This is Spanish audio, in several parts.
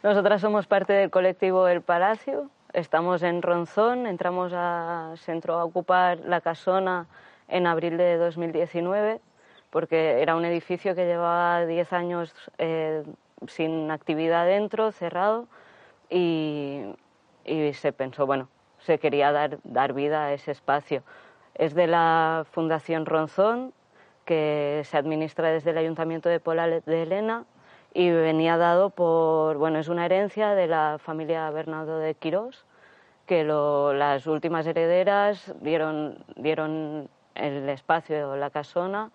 Nosotras somos parte del colectivo El Palacio. Estamos en Ronzón, entramos a, se entró a ocupar la casona en abril de 2019 porque era un edificio que llevaba 10 años eh, sin actividad dentro, cerrado, y, y, se pensó, bueno, se quería dar, dar vida a ese espacio. Es de la Fundación Ronzón, que se administra desde el Ayuntamiento de Pola de Elena y venía dado por, bueno, es una herencia de la familia Bernardo de Quirós, que lo, las últimas herederas dieron, dieron el espacio, la casona,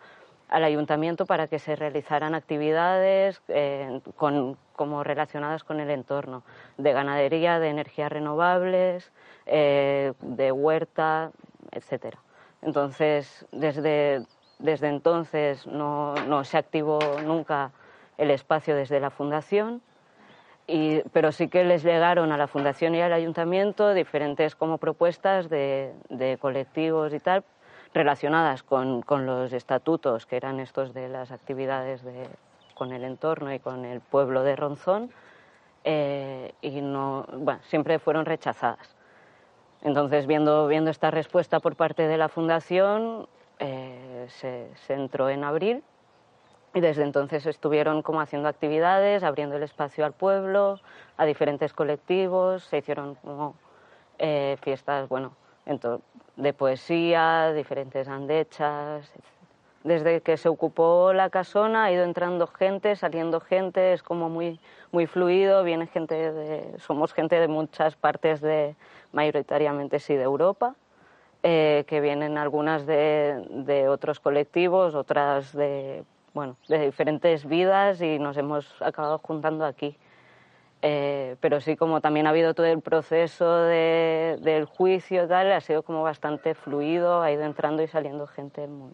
al ayuntamiento para que se realizaran actividades eh, con, como relacionadas con el entorno, de ganadería, de energías renovables, eh, de huerta, etcétera. Entonces, desde, desde entonces no, no, se activó nunca el espacio desde la fundación, y, pero sí que les llegaron a la fundación y al ayuntamiento diferentes como propuestas de, de colectivos y tal relacionadas con, con, los estatutos, que eran estos de las actividades de, con el entorno y con el pueblo de Ronzón, eh, y no, bueno, siempre fueron rechazadas. Entonces, viendo, viendo esta respuesta por parte de la Fundación, eh, se, se, entró en abril y desde entonces estuvieron como haciendo actividades, abriendo el espacio al pueblo, a diferentes colectivos, se hicieron como eh, fiestas, bueno, de poesía, diferentes andechas. Desde que se ocupó la casona ha ido entrando gente, saliendo gente, es como muy, muy fluido, viene gente de, somos gente de muchas partes de, mayoritariamente sí, de Europa, eh, que vienen algunas de, de otros colectivos, otras de, bueno, de diferentes vidas y nos hemos acabado juntando aquí. Eh, pero sí, como también ha habido todo el proceso de, del juicio, tal, ha sido como bastante fluido, ha ido entrando y saliendo gente muy,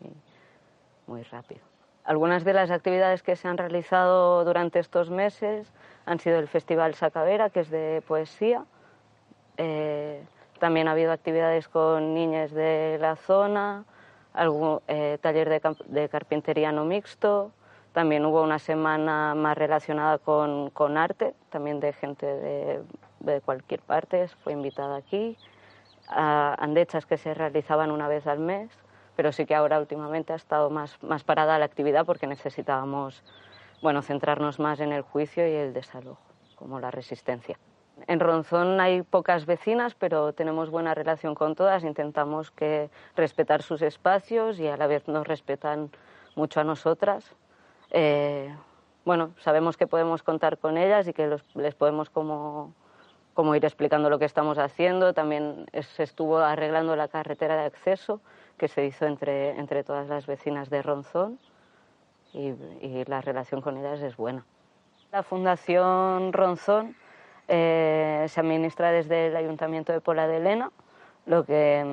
muy rápido. Algunas de las actividades que se han realizado durante estos meses han sido el Festival Sacavera, que es de poesía. Eh, también ha habido actividades con niñas de la zona, algún eh, taller de, carpintería no mixto, también hubo una semana más relacionada con, con arte, también de gente de, de, cualquier parte, fue invitada aquí, a andechas que se realizaban una vez al mes, pero sí que ahora últimamente ha estado más, más parada la actividad porque necesitábamos bueno, centrarnos más en el juicio y el desalojo, como la resistencia. En Ronzón hay pocas vecinas, pero tenemos buena relación con todas. Intentamos que respetar sus espacios y a la vez nos respetan mucho a nosotras. Eh, bueno, sabemos que podemos contar con ellas y que los, les podemos como, como, ir explicando lo que estamos haciendo. También se estuvo arreglando la carretera de acceso que se hizo entre, entre todas las vecinas de Ronzón y, y, la relación con ellas es buena. La Fundación Ronzón eh, se administra desde el Ayuntamiento de Pola de Elena, lo que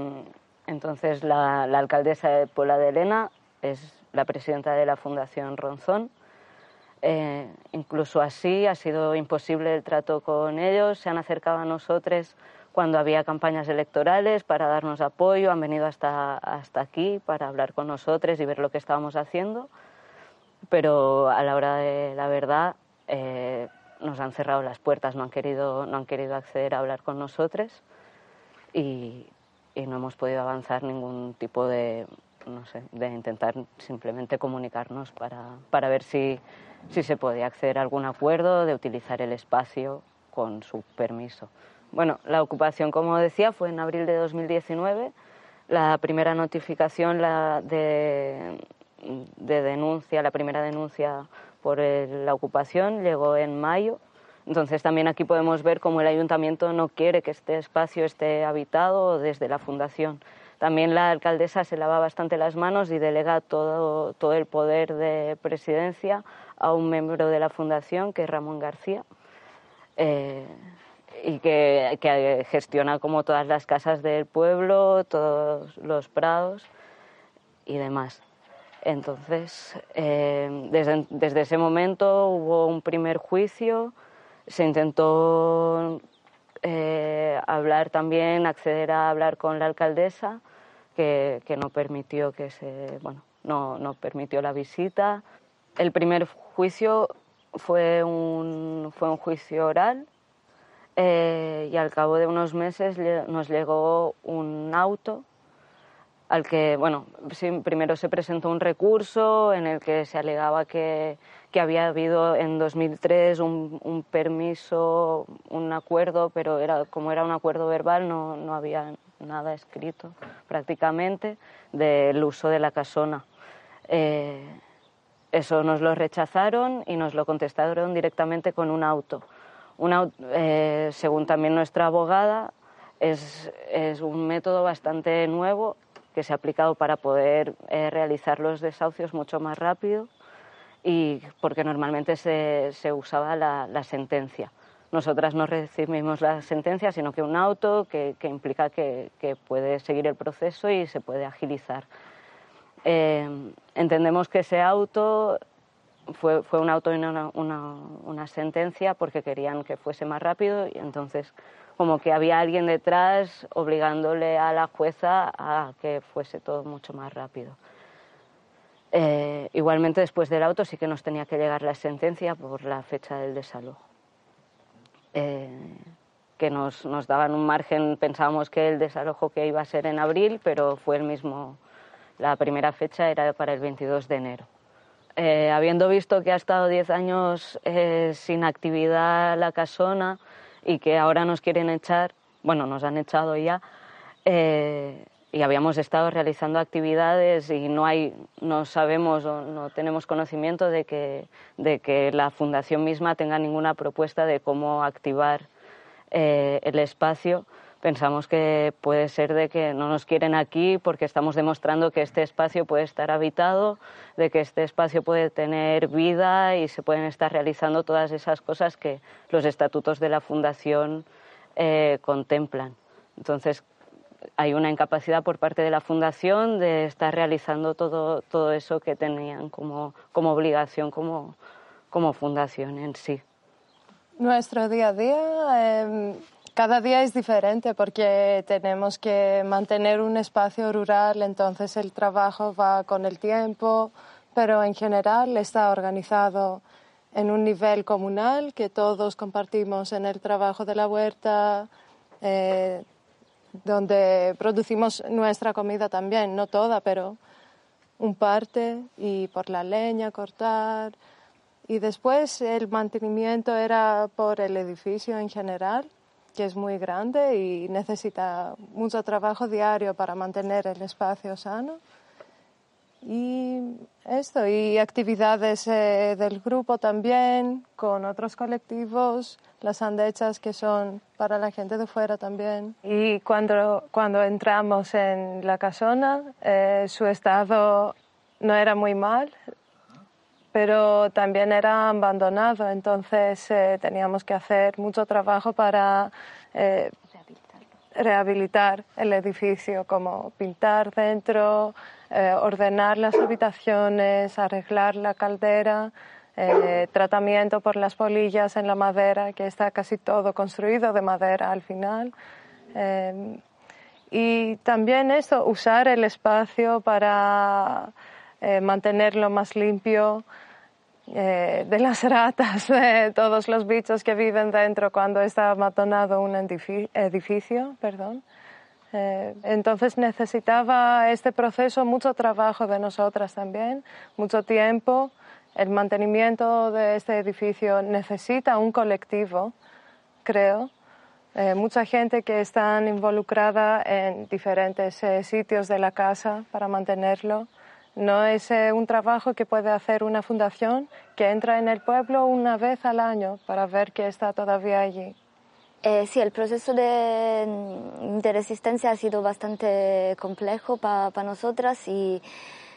entonces la, la alcaldesa de Pola de Elena es la presidenta de la Fundación Ronzón. Eh, incluso así ha sido imposible el trato con ellos, se han acercado a nosotros cuando había campañas electorales para darnos apoyo, han venido hasta, hasta aquí para hablar con nosotros y ver lo que estábamos haciendo, pero a la hora de la verdad eh, nos han cerrado las puertas, no han, querido, no han querido acceder a hablar con nosotros y, y no hemos podido avanzar ningún tipo de, no sé, de intentar simplemente comunicarnos para, para ver si, si se podía acceder a algún acuerdo de utilizar el espacio con su permiso. Bueno, la ocupación, como decía, fue en abril de 2019. La primera notificación la de, de denuncia, la primera denuncia por el, la ocupación llegó en mayo. Entonces también aquí podemos ver cómo el ayuntamiento no quiere que este espacio esté habitado desde la fundación. También la alcaldesa se lava bastante las manos y delega todo, todo el poder de presidencia a un miembro de la fundación, que es Ramón García, eh, y que, que, gestiona como todas las casas del pueblo, todos los prados y demás. Entonces, eh, desde, ese momento hubo un primer juicio, se intentó eh, hablar también, acceder a hablar con la alcaldesa, que, que no permitió que se, bueno, no, no, permitió la visita. El primer juicio fue un, fue un juicio oral eh, y al cabo de unos meses nos llegó un auto al que, bueno, primero se presentó un recurso en el que se alegaba que, que había habido en 2003 un, un, permiso, un acuerdo, pero era, como era un acuerdo verbal no, no había nada escrito prácticamente del uso de la casona. Eh, eso nos lo rechazaron y nos lo contestaron directamente con un auto. Eh, según también nuestra abogada, es, es, un método bastante nuevo que se ha aplicado para poder eh, realizar los desahucios mucho más rápido y porque normalmente se, usaba la, sentencia. Nosotras no recibimos la sentencia, sino que un auto que, implica que, puede seguir el proceso y se puede agilizar. Eh, entendemos que ese auto fue, fue un auto y una, una sentencia porque querían que fuese más rápido y entonces como que había alguien detrás obligándole a la jueza a que fuese todo mucho más rápido. Eh, igualmente después del auto sí que nos tenía que llegar la sentencia por la fecha del desalojo, eh, que nos, nos, daban un margen, pensábamos que el desalojo que iba a ser en abril, pero fue el mismo, la primera fecha era para el 22 de enero. Eh, habiendo visto que ha estado 10 años sin actividad la casona, y que ahora nos quieren echar, bueno, nos han echado ya, eh, y habíamos estado realizando actividades y no, hay, no sabemos o no tenemos conocimiento de que, de que la fundación misma tenga ninguna propuesta de cómo activar eh, el espacio pensamos que puede ser de que no nos quieren aquí porque estamos demostrando que este espacio puede estar habitado, de que este espacio puede tener vida y se pueden estar realizando todas esas cosas que los estatutos de la Fundación eh, contemplan. Entonces, hay una incapacidad por parte de la Fundación de estar realizando todo, todo eso que tenían como, como obligación como, como fundación en sí. Nuestro día a día eh, cada día es diferente porque tenemos que mantener un espacio rural, entonces el trabajo va con el tiempo, pero en general está organizado en un nivel comunal que todos compartimos en el trabajo de la huerta, eh, donde producimos nuestra comida también, no toda, pero un parte, y por la leña cortar. Y después el mantenimiento era por el edificio en general que es muy grande y necesita mucho trabajo diario para mantener el espacio sano. Y esto, y actividades eh, del grupo también, con otros colectivos, las andechas que son para la gente de fuera también. Y cuando, cuando entramos en la casona, eh, su estado no era muy mal, pero también era abandonado, entonces eh, teníamos que hacer mucho trabajo para eh, rehabilitar el edificio, como pintar dentro, eh, ordenar las habitaciones, arreglar la caldera, tratamiento por las polillas en la madera, que está casi todo construido de madera al final. y también eso, usar el espacio para mantenerlo más limpio, eh, de las ratas, de todos los bichos que viven dentro cuando está abandonado un edificio. Perdón. Eh, entonces necesitaba este proceso mucho trabajo de nosotras también, mucho tiempo. El mantenimiento de este edificio necesita un colectivo, creo. Eh, mucha gente que está involucrada en diferentes sitios de la casa para mantenerlo. No es eh, un trabajo que puede hacer una fundación que entra en el pueblo una vez al año para ver que está todavía allí. Eh, sí, el proceso de, de, resistencia ha sido bastante complejo para nosotras y,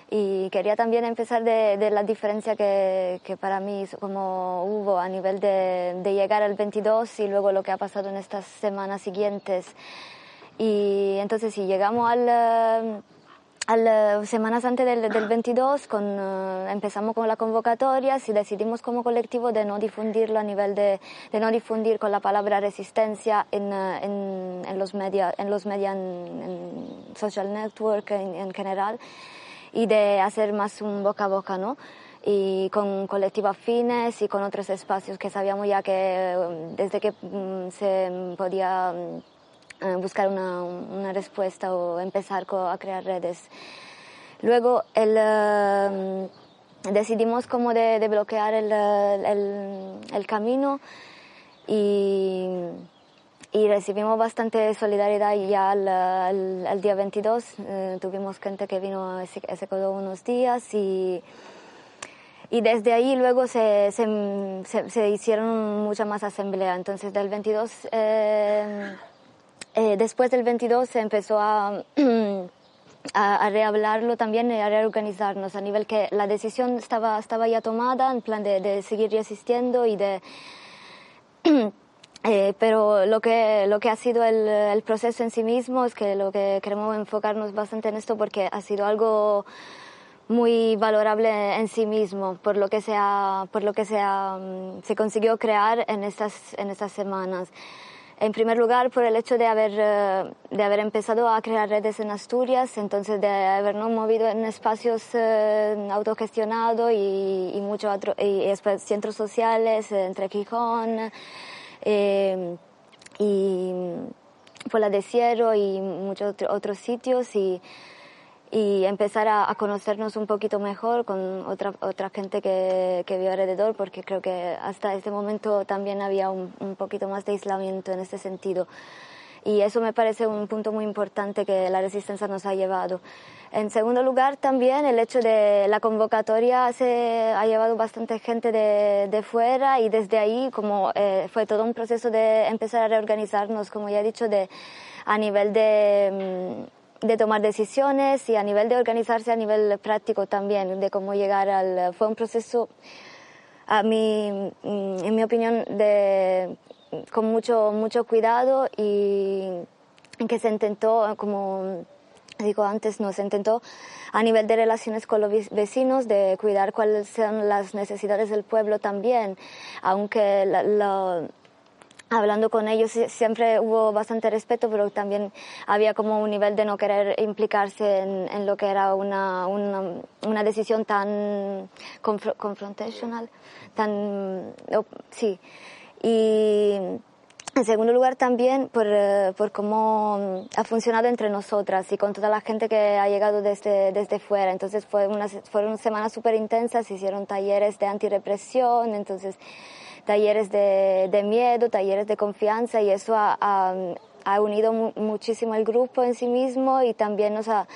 y, quería también empezar de, de la diferencia que, que, para mí como hubo a nivel de, de, llegar al 22 y luego lo que ha pasado en estas semanas siguientes. Y entonces si llegamos al al, semanas antes del, del 22 con, uh, empezamos con la convocatoria y decidimos como colectivo de no difundirlo a nivel de, de no difundir con la palabra resistencia en, uh, en, los medios, en los medios, en, social network en, en, general y de hacer más un boca a boca, ¿no? y con colectivos afines y con otros espacios que sabíamos ya que um, desde que um, se podía um, eh, buscar una, una, respuesta o empezar a crear redes. Luego el, decidimos como de, bloquear el, el, el camino y, y, recibimos bastante solidaridad ya al, al, día 22. Eh, tuvimos gente que vino, se, se quedó unos días y y desde ahí luego se, se, se, hicieron muchas más asambleas. Entonces del 22, eh, eh, después del 22 se empezó a, a, rehablarlo también y a reorganizarnos a nivel que la decisión estaba, estaba ya tomada en plan de, de seguir resistiendo y de... Eh, pero lo que, lo que ha sido el, el proceso en sí mismo es que lo que queremos enfocarnos bastante en esto porque ha sido algo muy valorable en sí mismo por lo que se por lo que se, mm, se consiguió crear en estas, en estas semanas. En primer lugar, por el hecho de haber, eh, de haber empezado a crear redes en Asturias, entonces de habernos movido en espacios eh, autogestionados y, y muchos y centros sociales entre Gijón eh, y Puebla de Cierro y muchos otros sitios. Y, y empezar a, conocernos un poquito mejor con otra, otra gente que, que vive alrededor, porque creo que hasta este momento también había un, un, poquito más de aislamiento en este sentido. Y eso me parece un punto muy importante que la resistencia nos ha llevado. En segundo lugar, también el hecho de la convocatoria se ha llevado bastante gente de, de fuera y desde ahí, como eh, fue todo un proceso de empezar a reorganizarnos, como ya he dicho, de, a nivel de mm, de tomar decisiones y a nivel de organizarse a nivel práctico también, de cómo llegar al... Fue un proceso, a mí, mm, en mi opinión, de, con mucho, mucho cuidado y que se intentó, como digo antes, no se intentó a nivel de relaciones con los vecinos, de cuidar cuáles son las necesidades del pueblo también, aunque la, hablando con ellos siempre hubo bastante respeto, pero también había como un nivel de no querer implicarse en, lo que era una, una, una decisión tan confrontational, tan, sí. Y en segundo lugar también por, por, cómo ha funcionado entre nosotras y con toda la gente que ha llegado desde, desde fuera. Entonces fue una, fueron semanas súper intensas, hicieron talleres de antirepresión, entonces talleres de, miedo, talleres de confianza y eso ha, unido muchísimo el grupo en sí mismo y también nos ha,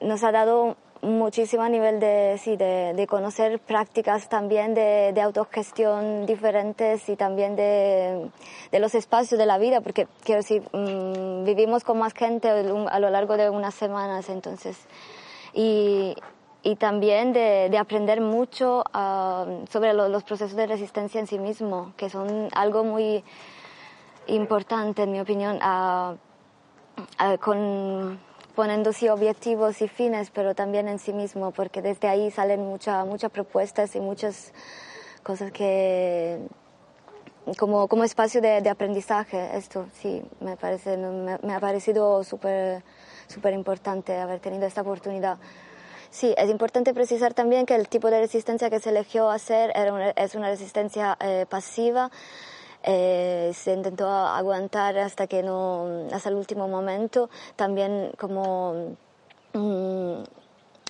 nos ha dado muchísimo a nivel de, sí, de, conocer prácticas también de, de, autogestión diferentes y también de, de, los espacios de la vida, porque quiero decir, mm, vivimos con más gente a lo largo de unas semanas, entonces. Y, y también de, de aprender mucho ah, sobre los procesos de resistencia en sí mismo, que son algo muy importante, en mi opinión, uh, con, poniendo sí objetivos y fines, pero también en sí mismo, porque desde ahí salen muchas muchas propuestas y muchas cosas que como, como espacio de, de aprendizaje, esto sí, me, parece, me, ha parecido súper súper importante haber tenido esta oportunidad. Sí, es importante precisar también que el tipo de resistencia que se eligió hacer era es una resistencia eh, pasiva. Eh, se intentó aguantar hasta que no, hasta el último momento, también como, mm,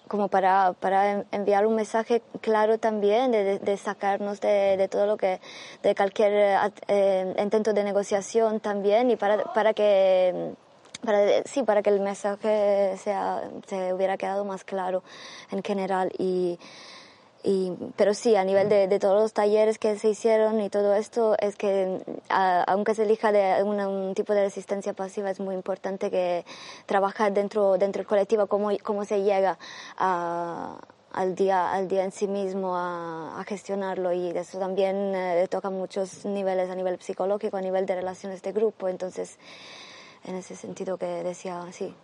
como para, para enviar un mensaje claro también de, sacarnos de, todo lo que, de cualquier eh, intento de negociación también y para, para que para, sí, para que el mensaje sea, se hubiera quedado más claro en general. Y, y, pero sí, a nivel de, de, todos los talleres que se hicieron y todo esto, es que aunque se elija de un tipo de resistencia pasiva, es muy importante que trabajar dentro, dentro del colectivo, cómo, cómo se llega a, al día, al día en sí mismo a, a gestionarlo y eso también eh, toca muchos niveles, a nivel psicológico, a nivel de relaciones de grupo. Entonces, en ese sentido que decía, sí,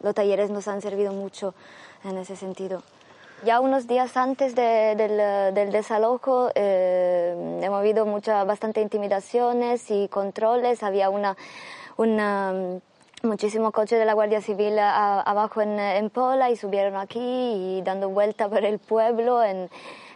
los talleres nos han servido mucho en ese sentido. Ya unos días antes del, del, desalojo eh, hemos habido mucha, bastante intimidaciones y controles. Había una, una muchísimos coches de la Guardia Civil abajo en, en, Pola y subieron aquí y dando vuelta por el pueblo en,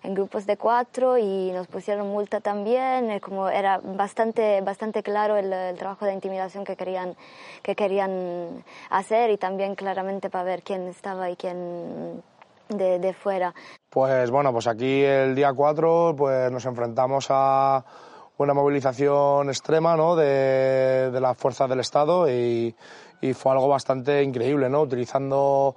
en grupos de cuatro y nos pusieron multa también, como era bastante, bastante claro el, trabajo de intimidación que querían, que querían hacer y también claramente para ver quién estaba y quién de, de fuera. Pues bueno, pues aquí el día 4 pues nos enfrentamos a una movilización extrema ¿no? de, de las fuerzas del Estado y, y, fue algo bastante increíble, ¿no? utilizando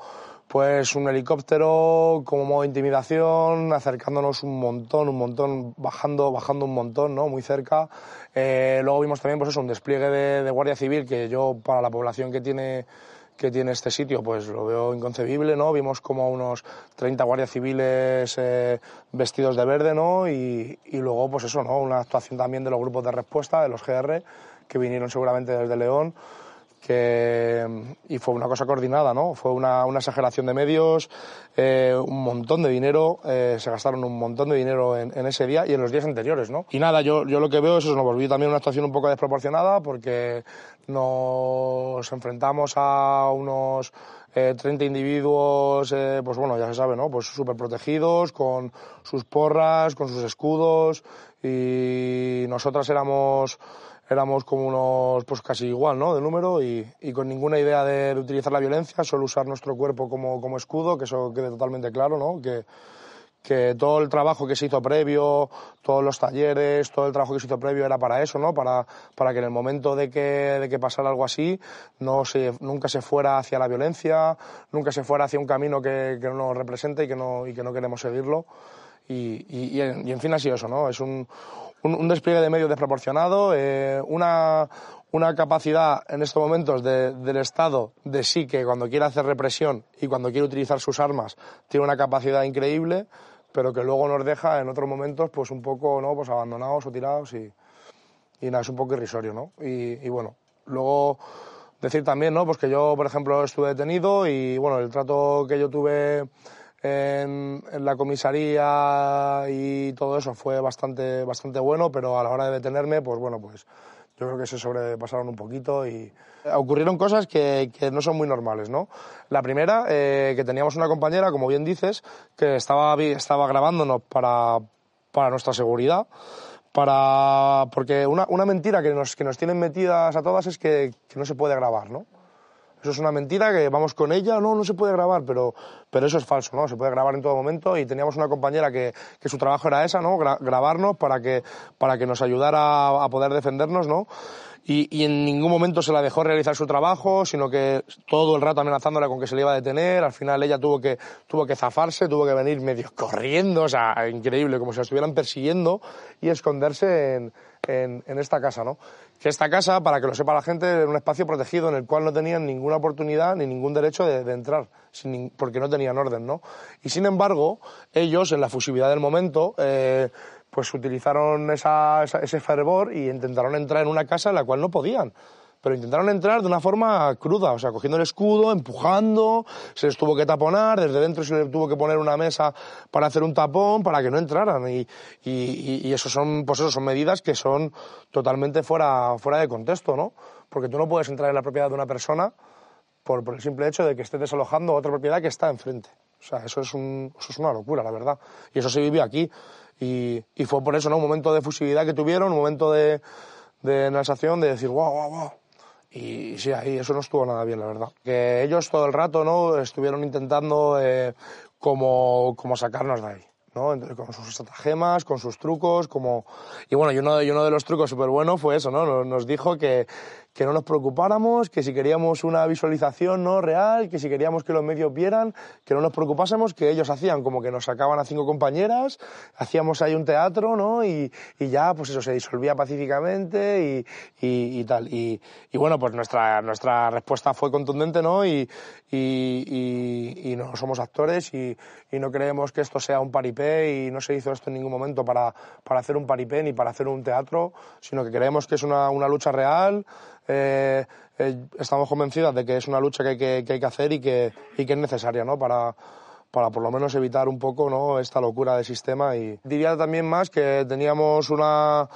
pues un helicóptero como modo de intimidación, acercándonos un montón, un montón, bajando, bajando un montón, ¿no? Muy cerca. Eh, luego vimos también, pues eso, un despliegue de, de, Guardia Civil que yo, para la población que tiene que tiene este sitio, pues lo veo inconcebible, ¿no? Vimos como unos 30 guardias civiles eh, vestidos de verde, ¿no? Y, y, luego, pues eso, ¿no? Una actuación también de los grupos de respuesta, de los GR, que vinieron seguramente desde León que, y fue una cosa coordinada, ¿no? Fue una, una exageración de medios, eh, un montón de dinero, eh, se gastaron un montón de dinero en, ese día y en los días anteriores, ¿no? Y nada, yo, yo lo que veo es eso, nos volvió también una actuación un poco desproporcionada porque nos enfrentamos a unos eh, 30 individuos, eh, pues bueno, ya se sabe, ¿no? Pues súper protegidos, con sus porras, con sus escudos y nosotras éramos éramos como unos, pues casi igual, ¿no? De número y, y con ninguna idea de, utilizar la violencia, solo usar nuestro cuerpo como, como escudo, que eso quede totalmente claro, ¿no? Que, que todo el trabajo que se hizo previo, todos los talleres, todo el trabajo que se hizo previo era para eso, ¿no? Para, para que en el momento de que, de que pasara algo así, no se, nunca se fuera hacia la violencia, nunca se fuera hacia un camino que, que no nos represente y que no, y que no queremos seguirlo. Y, y, y, en, y en fin ha sido eso, ¿no? Es un, un, un despliegue de medios desproporcionado, eh, una, una capacidad en estos momentos de, del Estado de sí que cuando quiere hacer represión y cuando quiere utilizar sus armas tiene una capacidad increíble, pero que luego nos deja en otros momentos pues un poco no pues abandonados o tirados y, y nada, es un poco irrisorio, ¿no? Y, y bueno, luego decir también, ¿no? Pues que yo, por ejemplo, estuve detenido y bueno, el trato que yo tuve en, la comisaría y todo eso fue bastante, bastante bueno, pero a la hora de detenerme, pues bueno, pues yo creo que se sobrepasaron un poquito y ocurrieron cosas que, que no son muy normales, ¿no? La primera, eh, que teníamos una compañera, como bien dices, que estaba, estaba grabándonos para, para nuestra seguridad, para, porque una, una mentira que nos, que nos tienen metidas a todas es que, que no se puede grabar, ¿no? Eso es una mentira que vamos con ella, no, no se puede grabar, pero, pero eso es falso, ¿no? Se puede grabar en todo momento y teníamos una compañera que, que su trabajo era esa, ¿no? Gra grabarnos para que, para que nos ayudara a, a poder defendernos, ¿no? Y, y, en ningún momento se la dejó realizar su trabajo, sino que todo el rato amenazándola con que se le iba a detener. Al final ella tuvo que, tuvo que zafarse, tuvo que venir medio corriendo, o sea, increíble, como si la estuvieran persiguiendo y esconderse en, en, en esta casa, ¿no? que esta casa, para que lo sepa la gente, era un espacio protegido en el cual no tenían ninguna oportunidad ni ningún derecho de, de entrar, sin, porque no tenían orden, ¿no? Y sin embargo, ellos, en la fusividad del momento, eh, pues utilizaron esa, esa, ese fervor y intentaron entrar en una casa en la cual no podían pero intentaron entrar de una forma cruda, o sea, cogiendo el escudo, empujando, se les tuvo que taponar, desde dentro se les tuvo que poner una mesa para hacer un tapón para que no entraran y, y, eso son, pues eso son medidas que son totalmente fuera, fuera de contexto, ¿no? Porque tú no puedes entrar en la propiedad de una persona por, por el simple hecho de que estés desalojando otra propiedad que está enfrente. O sea, eso es, un, eso es una locura, la verdad. Y eso se vivió aquí. Y, y fue por eso, ¿no? Un momento de fusividad que tuvieron, un momento de, de sensación de decir, wow, wow, wow, y sí, ahí eso no estuvo nada bien, la verdad. Que ellos todo el rato no estuvieron intentando eh, como, como sacarnos de ahí. ¿no? Con sus estratagemas, con sus trucos, como... Y bueno, y uno, y uno de los trucos súper buenos fue eso, ¿no? Nos dijo que, que no nos preocupáramos, que si queríamos una visualización no real, que si queríamos que los medios vieran, que no nos preocupásemos, que ellos hacían como que nos sacaban a cinco compañeras, hacíamos ahí un teatro, ¿no? Y, y ya, pues eso, se disolvía pacíficamente y, y, y tal. Y, bueno, pues nuestra, nuestra respuesta fue contundente, ¿no? Y, y, no somos actores y, no creemos que esto sea un paripé y no se hizo esto en ningún momento para, para hacer un paripé ni para hacer un teatro, sino que creemos que es una, una lucha real, eh, eh, estamos convencidas de que es una lucha que hay que, que, hay que hacer y que, y que es necesaria ¿no? para, para por lo menos evitar un poco ¿no? esta locura del sistema. Y diría también más que teníamos una,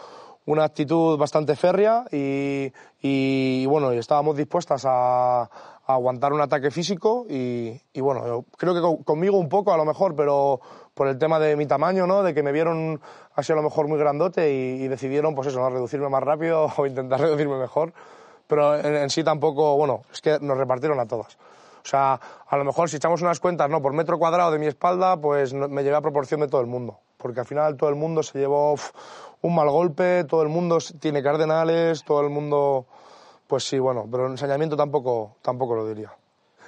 una actitud bastante férrea y, y bueno, estábamos dispuestas a, aguantar un ataque físico y, y bueno, yo creo que conmigo un poco a lo mejor, pero por el tema de mi tamaño, ¿no? De que me vieron así a lo mejor muy grandote y, decidieron, pues eso, ¿no? reducirme más rápido o intentar reducirme mejor. Pero en, sí tampoco, bueno, es que nos repartieron a todas. O sea, a lo mejor si echamos unas cuentas, ¿no? Por metro cuadrado de mi espalda, pues me llevé a proporción de todo el mundo. Porque al final todo el mundo se llevó un mal golpe, todo el mundo tiene cardenales, todo el mundo pues sí, bueno, pero ensañamiento tampoco, tampoco lo diría.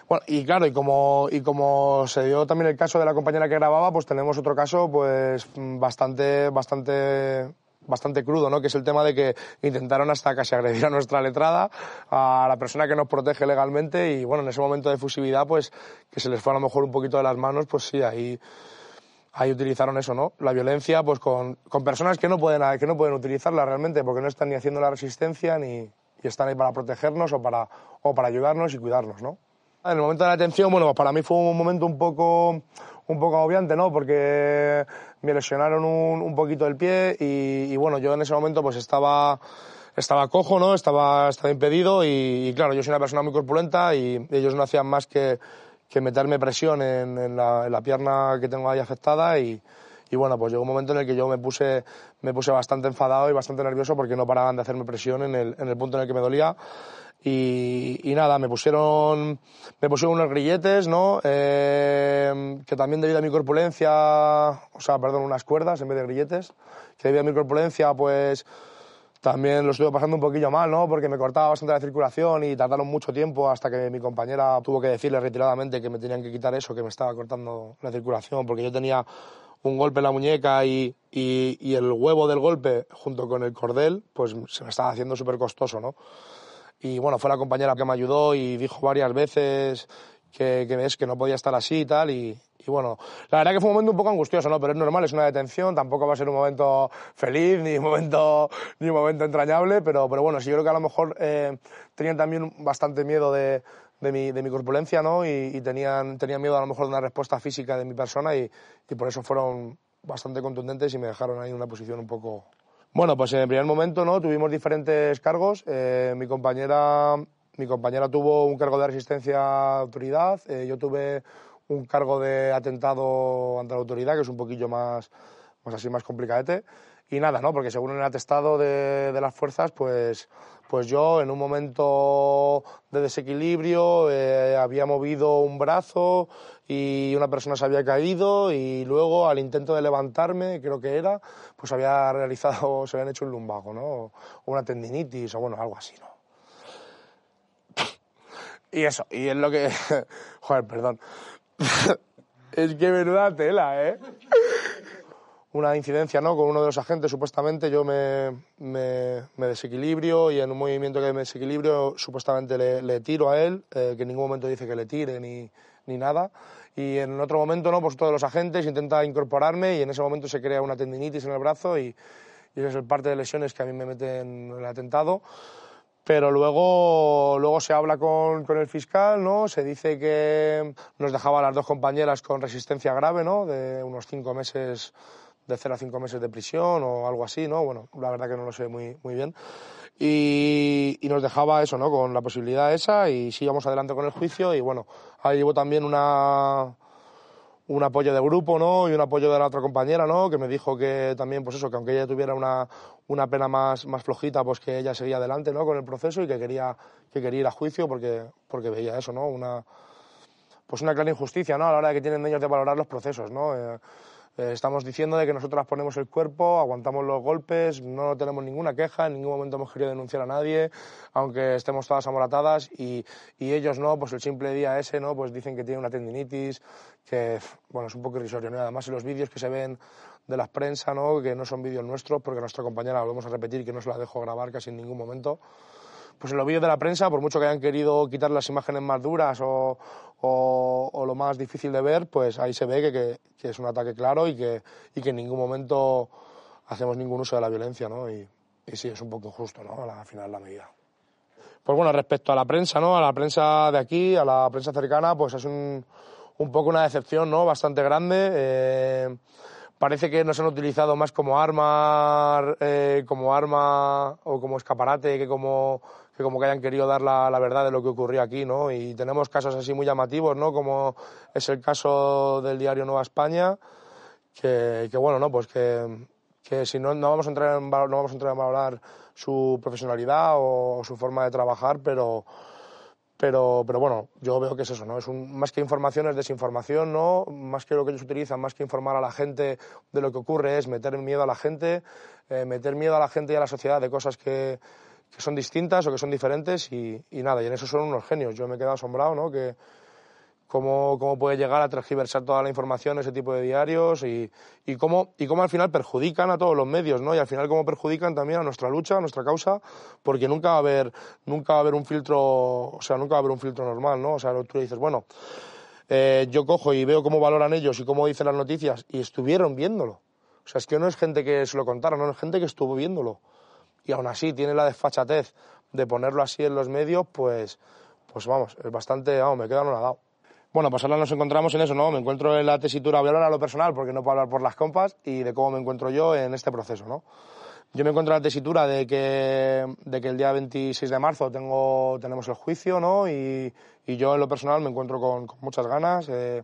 Bueno, y claro, y como, y como se dio también el caso de la compañera que grababa, pues tenemos otro caso pues bastante, bastante, bastante crudo, ¿no? Que es el tema de que intentaron hasta casi agredir a nuestra letrada, a la persona que nos protege legalmente y bueno, en ese momento de fusividad, pues que se les fue a lo mejor un poquito de las manos, pues sí, ahí ahí utilizaron eso, ¿no? La violencia, pues con, con personas que no pueden que no pueden utilizarla realmente porque no están ni haciendo la resistencia ni, y están ahí para protegernos o para, o para ayudarnos y cuidarnos, ¿no? En el momento de la detención, bueno, pues para mí fue un momento un poco, un poco agobiante, ¿no? Porque me lesionaron un, un poquito el pie y, bueno, yo en ese momento pues estaba, estaba cojo, ¿no? Estaba, estaba impedido y, claro, yo soy una persona muy corpulenta y ellos no hacían más que, que meterme presión en, en, la, en la pierna que tengo ahí afectada y, y bueno, pues llegó un momento en el que yo me puse, me puse bastante enfadado y bastante nervioso porque no paraban de hacerme presión en el, en el punto en el que me dolía. Y, y, nada, me pusieron, me pusieron unos grilletes, ¿no? Eh, que también debido a mi corpulencia, o sea, perdón, unas cuerdas en vez de grilletes, que debido a mi corpulencia, pues también lo estuve pasando un poquillo mal, ¿no? Porque me cortaba bastante la circulación y tardaron mucho tiempo hasta que mi compañera tuvo que decirle retiradamente que me tenían que quitar eso, que me estaba cortando la circulación, porque yo tenía un golpe en la muñeca y, y, el huevo del golpe junto con el cordel, pues se me estaba haciendo súper costoso, ¿no? Y bueno, fue la compañera que me ayudó y dijo varias veces que, que que no podía estar así y tal. Y, y, bueno, la verdad que fue un momento un poco angustioso, ¿no? Pero es normal, es una detención, tampoco va a ser un momento feliz ni un momento, ni un momento entrañable, pero, pero bueno, sí, yo creo que a lo mejor eh, tenían también bastante miedo de, de mi, corpulencia, ¿no? Y, tenían, tenían miedo a lo mejor de una respuesta física de mi persona y, y, por eso fueron bastante contundentes y me dejaron ahí en una posición un poco... Bueno, pues en el primer momento, ¿no? Tuvimos diferentes cargos. Eh, mi compañera... Mi compañera tuvo un cargo de resistencia a autoridad, eh, yo tuve un cargo de atentado ante la autoridad, que es un poquillo más, más así, más complicadete. Y nada, ¿no? Porque según el atestado de, de las fuerzas, pues pues yo en un momento de desequilibrio eh, había movido un brazo y una persona se había caído y luego al intento de levantarme, creo que era, pues había realizado, se habían hecho un lumbago, ¿no? O una tendinitis o bueno, algo así, ¿no? Y eso, y es lo que... Joder, perdón. es que menuda tela, ¿eh? Una incidencia ¿no? con uno de los agentes, supuestamente yo me, me, desequilibrio y en un movimiento que me desequilibrio supuestamente le, le tiro a él, eh, que en ningún momento dice que le tire ni, ni nada. Y en otro momento, ¿no? pues todos los agentes intenta incorporarme y en ese momento se crea una tendinitis en el brazo y, y esa es parte de lesiones que a mí me meten en el atentado. Pero luego, luego se habla con, con, el fiscal, ¿no? Se dice que nos dejaba a las dos compañeras con resistencia grave, ¿no? De unos cinco meses de 0 a 5 meses de prisión o algo así, ¿no? Bueno, la verdad que no lo sé muy, muy bien. Y, y, nos dejaba eso, ¿no? Con la posibilidad esa y sigamos adelante con el juicio y bueno, ahí llevo también una, un apoyo de grupo, ¿no? Y un apoyo de la otra compañera, ¿no? Que me dijo que también, pues eso, que aunque ella tuviera una, una pena más, más flojita, pues que ella seguía adelante, ¿no? Con el proceso y que quería, que quería ir a juicio porque, porque veía eso, ¿no? Una, pues una clara injusticia, ¿no? A la hora de que tienen ellos de valorar los procesos, ¿no? Eh, estamos diciendo de que nosotras ponemos el cuerpo, aguantamos los golpes, no tenemos ninguna queja, en ningún momento hemos querido denunciar a nadie, aunque estemos todas amoratadas y, y ellos no, pues el simple día ese, ¿no? Pues dicen que tiene una tendinitis, que, bueno, es un poco irrisorio, ¿no? Además, en los vídeos que se ven de las prensa, ¿no? Que no son vídeos nuestros, porque nuestra compañera, volvemos a repetir, que no se la dejo grabar casi en ningún momento, pues en los vídeos de la prensa, por mucho que hayan querido quitar las imágenes más duras o, o, lo más difícil de ver, pues ahí se ve que, que, es un ataque claro y que, y que en ningún momento hacemos ningún uso de la violencia, ¿no? Y, sí, es un poco injusto, ¿no? Al final la medida. Pues bueno, respecto a la prensa, ¿no? A la prensa de aquí, a la prensa cercana, pues es un, un poco una decepción, ¿no? Bastante grande. Eh, parece que nos han utilizado más como arma, eh, como arma o como escaparate que como que como que hayan querido dar la, la, verdad de lo que ocurrió aquí, ¿no? Y tenemos casos así muy llamativos, ¿no? Como es el caso del diario Nueva España, que, que bueno, ¿no? Pues que, que si no, no vamos a entrar en, no vamos a entrar a valorar su profesionalidad o su forma de trabajar, pero pero, pero bueno, yo veo que es eso, ¿no? Es un, más que información es desinformación, ¿no? Más que lo que ellos utilizan, más que informar a la gente de lo que ocurre, es meter miedo a la gente, eh, meter miedo a la gente y a la sociedad de cosas que, que son distintas o que son diferentes y, nada, y en eso son unos genios. Yo me he quedado asombrado, ¿no? Que, cómo, cómo puede llegar a transgiversar toda la información ese tipo de diarios y, y, cómo, y cómo al final perjudican a todos los medios, ¿no? Y al final cómo perjudican también a nuestra lucha, a nuestra causa, porque nunca va a haber, nunca va a haber un filtro, o sea, nunca va a haber un filtro normal, ¿no? O sea, tú dices, bueno, eh, yo cojo y veo cómo valoran ellos y cómo dicen las noticias y estuvieron viéndolo. O sea, es que no es gente que se lo contaron, no es gente que estuvo viéndolo. Y aún así tiene la desfachatez de ponerlo así en los medios, pues, pues vamos, es bastante, vamos, me queda anonadado. Bueno, pues ahora nos encontramos en eso, ¿no? Me encuentro en la tesitura, voy a hablar a lo personal porque no puedo hablar por las compas y de cómo me encuentro yo en este proceso, ¿no? Yo me encuentro en la tesitura de que, de que el día 26 de marzo tengo, tenemos el juicio, ¿no? Y, y yo en lo personal me encuentro con, con muchas ganas. Eh,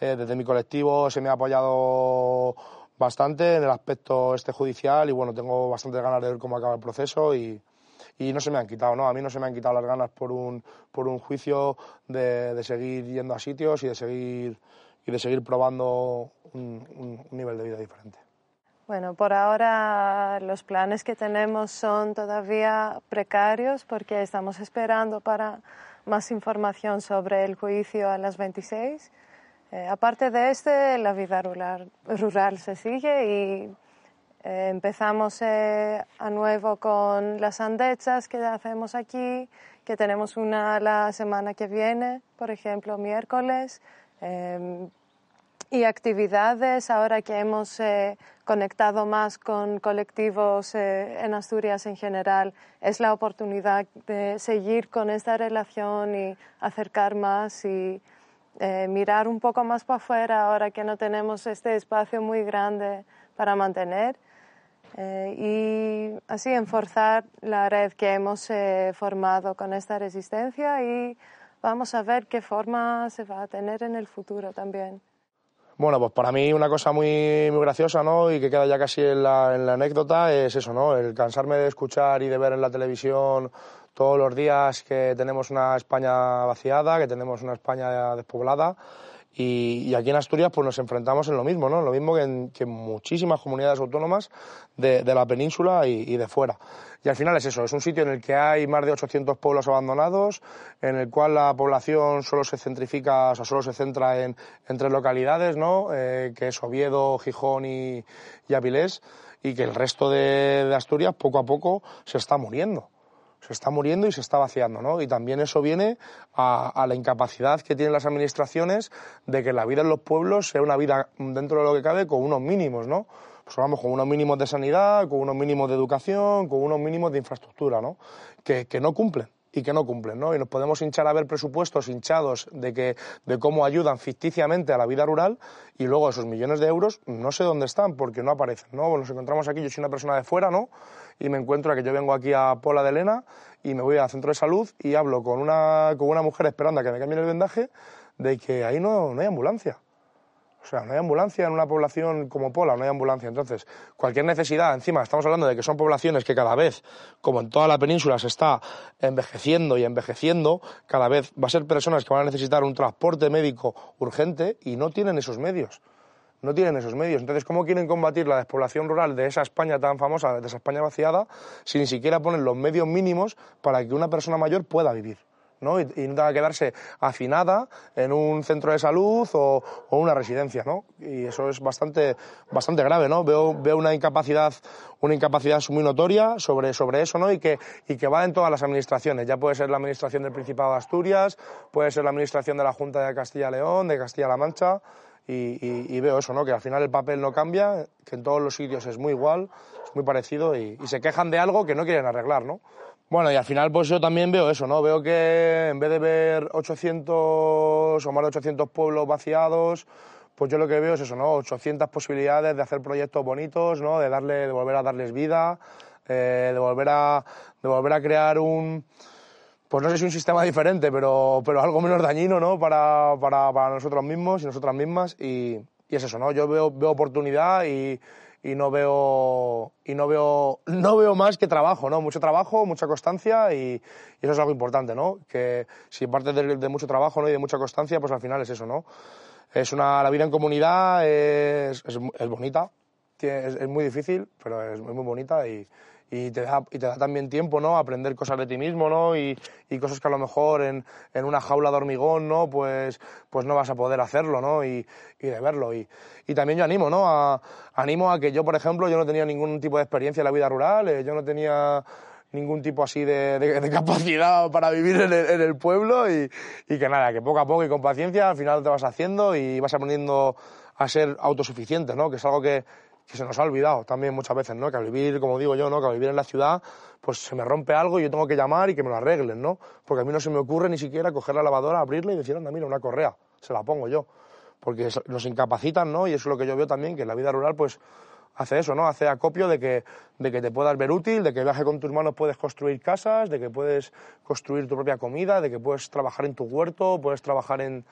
eh, desde mi colectivo se me ha apoyado bastante en el aspecto este judicial y bueno, tengo bastantes ganas de ver cómo acaba el proceso y, y no se me han quitado, ¿no? A mí no se me han quitado las ganas por un, por un juicio de, de seguir yendo a sitios y de seguir, y de seguir probando un, un, un nivel de vida diferente. Bueno, por ahora los planes que tenemos son todavía precarios porque estamos esperando para más información sobre el juicio a las 26. Eh, aparte de este, la vida rural, rural se sigue y eh, empezamos eh, a nuevo con las andechas que hacemos aquí, que tenemos una la semana que viene, por ejemplo, miércoles. Eh, y actividades, ahora que hemos eh, conectado más con colectivos en Asturias en general, es la oportunidad de seguir con esta relación y acercar más y eh, mirar un poco más para afuera ahora que no tenemos este espacio muy grande para mantener. Eh, y así enforzar la red que hemos eh, formado con esta resistencia y vamos a ver qué forma se va a tener en el futuro también. Bueno, pues para mí una cosa muy, muy graciosa, ¿no? Y que queda ya casi en la, en la anécdota es eso, ¿no? El cansarme de escuchar y de ver en la televisión todos los días que tenemos una España vaciada, que tenemos una España despoblada y, aquí en Asturias pues nos enfrentamos en lo mismo, ¿no? Lo mismo que en, en muchísimas comunidades autónomas de, de la península y, de fuera. Y al final es eso, es un sitio en el que hay más de 800 pueblos abandonados, en el cual la población solo se centrifica, o sea, solo se centra en, en tres localidades, ¿no? Eh, que es Oviedo, Gijón y, y Avilés, y que el resto de Asturias poco a poco se está muriendo se está muriendo y se está vaciando, ¿no? Y también eso viene a, a, la incapacidad que tienen las administraciones de que la vida en los pueblos sea una vida dentro de lo que cabe con unos mínimos, ¿no? Pues vamos, con unos mínimos de sanidad, con unos mínimos de educación, con unos mínimos de infraestructura, ¿no? Que, que no cumplen y que no cumplen, ¿no? Y nos podemos hinchar a ver presupuestos hinchados de que de cómo ayudan ficticiamente a la vida rural y luego esos millones de euros no sé dónde están porque no aparecen, ¿no? Nos encontramos aquí, yo soy una persona de fuera, ¿no? Y me encuentro a que yo vengo aquí a Pola de Elena y me voy al centro de salud y hablo con una, con una mujer esperando a que me cambien el vendaje de que ahí no, no hay ambulancia. O sea, no hay ambulancia en una población como Pola, no hay ambulancia. Entonces, cualquier necesidad, encima estamos hablando de que son poblaciones que cada vez, como en toda la península, se está envejeciendo y envejeciendo, cada vez va a ser personas que van a necesitar un transporte médico urgente y no tienen esos medios. No tienen esos medios. Entonces, ¿cómo quieren combatir la despoblación rural de esa España tan famosa, de esa España vaciada, si ni siquiera ponen los medios mínimos para que una persona mayor pueda vivir? ¿No? Y, y, no tenga que quedarse afinada en un centro de salud o, una residencia, ¿no? Y eso es bastante, bastante grave, ¿no? Veo, veo una incapacidad, una incapacidad muy notoria sobre, sobre eso, ¿no? Y que, y que va en todas las administraciones. Ya puede ser la administración del Principado de Asturias, puede ser la administración de la Junta de Castilla-León, de Castilla-La Mancha, y, veo eso, ¿no? Que al final el papel no cambia, que en todos los sitios es muy igual, es muy parecido y, y se quejan de algo que no quieren arreglar, ¿no? Bueno, y al final pues yo también veo eso, ¿no? Veo que en vez de ver 800 o más de 800 pueblos vaciados, pues yo lo que veo es eso, ¿no? 800 posibilidades de hacer proyectos bonitos, ¿no? De, darle, de volver a darles vida, eh, de, volver a, de volver a crear un, pues no sé si un sistema diferente, pero, pero algo menos dañino, ¿no? Para, para, para nosotros mismos y nosotras mismas y, y es eso, ¿no? Yo veo, veo oportunidad y, y no veo y no veo no veo más que trabajo no mucho trabajo mucha constancia y, eso es algo importante no que si parte de, de, mucho trabajo no y de mucha constancia pues al final es eso no es una la vida en comunidad es, es, es bonita es, es, muy difícil pero es muy bonita y, y te da, y te da también tiempo, ¿no? Aprender cosas de ti mismo, ¿no? Y, y cosas que a lo mejor en, en, una jaula de hormigón, ¿no? Pues, pues no vas a poder hacerlo, ¿no? Y, y de verlo. Y, y, también yo animo, ¿no? A, animo a que yo, por ejemplo, yo no tenía ningún tipo de experiencia en la vida rural, eh, yo no tenía ningún tipo así de, de, de capacidad para vivir en el, en el pueblo y, y, que nada, que poco a poco y con paciencia al final te vas haciendo y vas aprendiendo a ser autosuficiente, ¿no? Que es algo que, que se nos ha olvidado también muchas veces, ¿no? Que al vivir, como digo yo, ¿no? Que al vivir en la ciudad, pues se me rompe algo y yo tengo que llamar y que me lo arreglen, ¿no? Porque a mí no se me ocurre ni siquiera coger la lavadora, abrirla y decir, anda, mira, una correa, se la pongo yo. Porque nos incapacitan, ¿no? Y eso es lo que yo veo también, que en la vida rural, pues, hace eso, ¿no? Hace acopio de que, de que te puedas ver útil, de que viaje con tus manos puedes construir casas, de que puedes construir tu propia comida, de que puedes trabajar en tu huerto, puedes trabajar en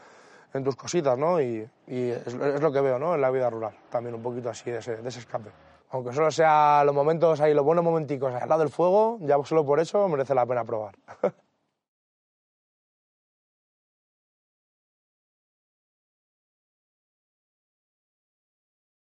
en tus cositas, ¿no? Y, es, lo que veo, ¿no? En la vida rural, también un poquito así de ese, de escape. Aunque solo sea los momentos ahí, los buenos momenticos al lado del fuego, ya solo por eso merece la pena probar.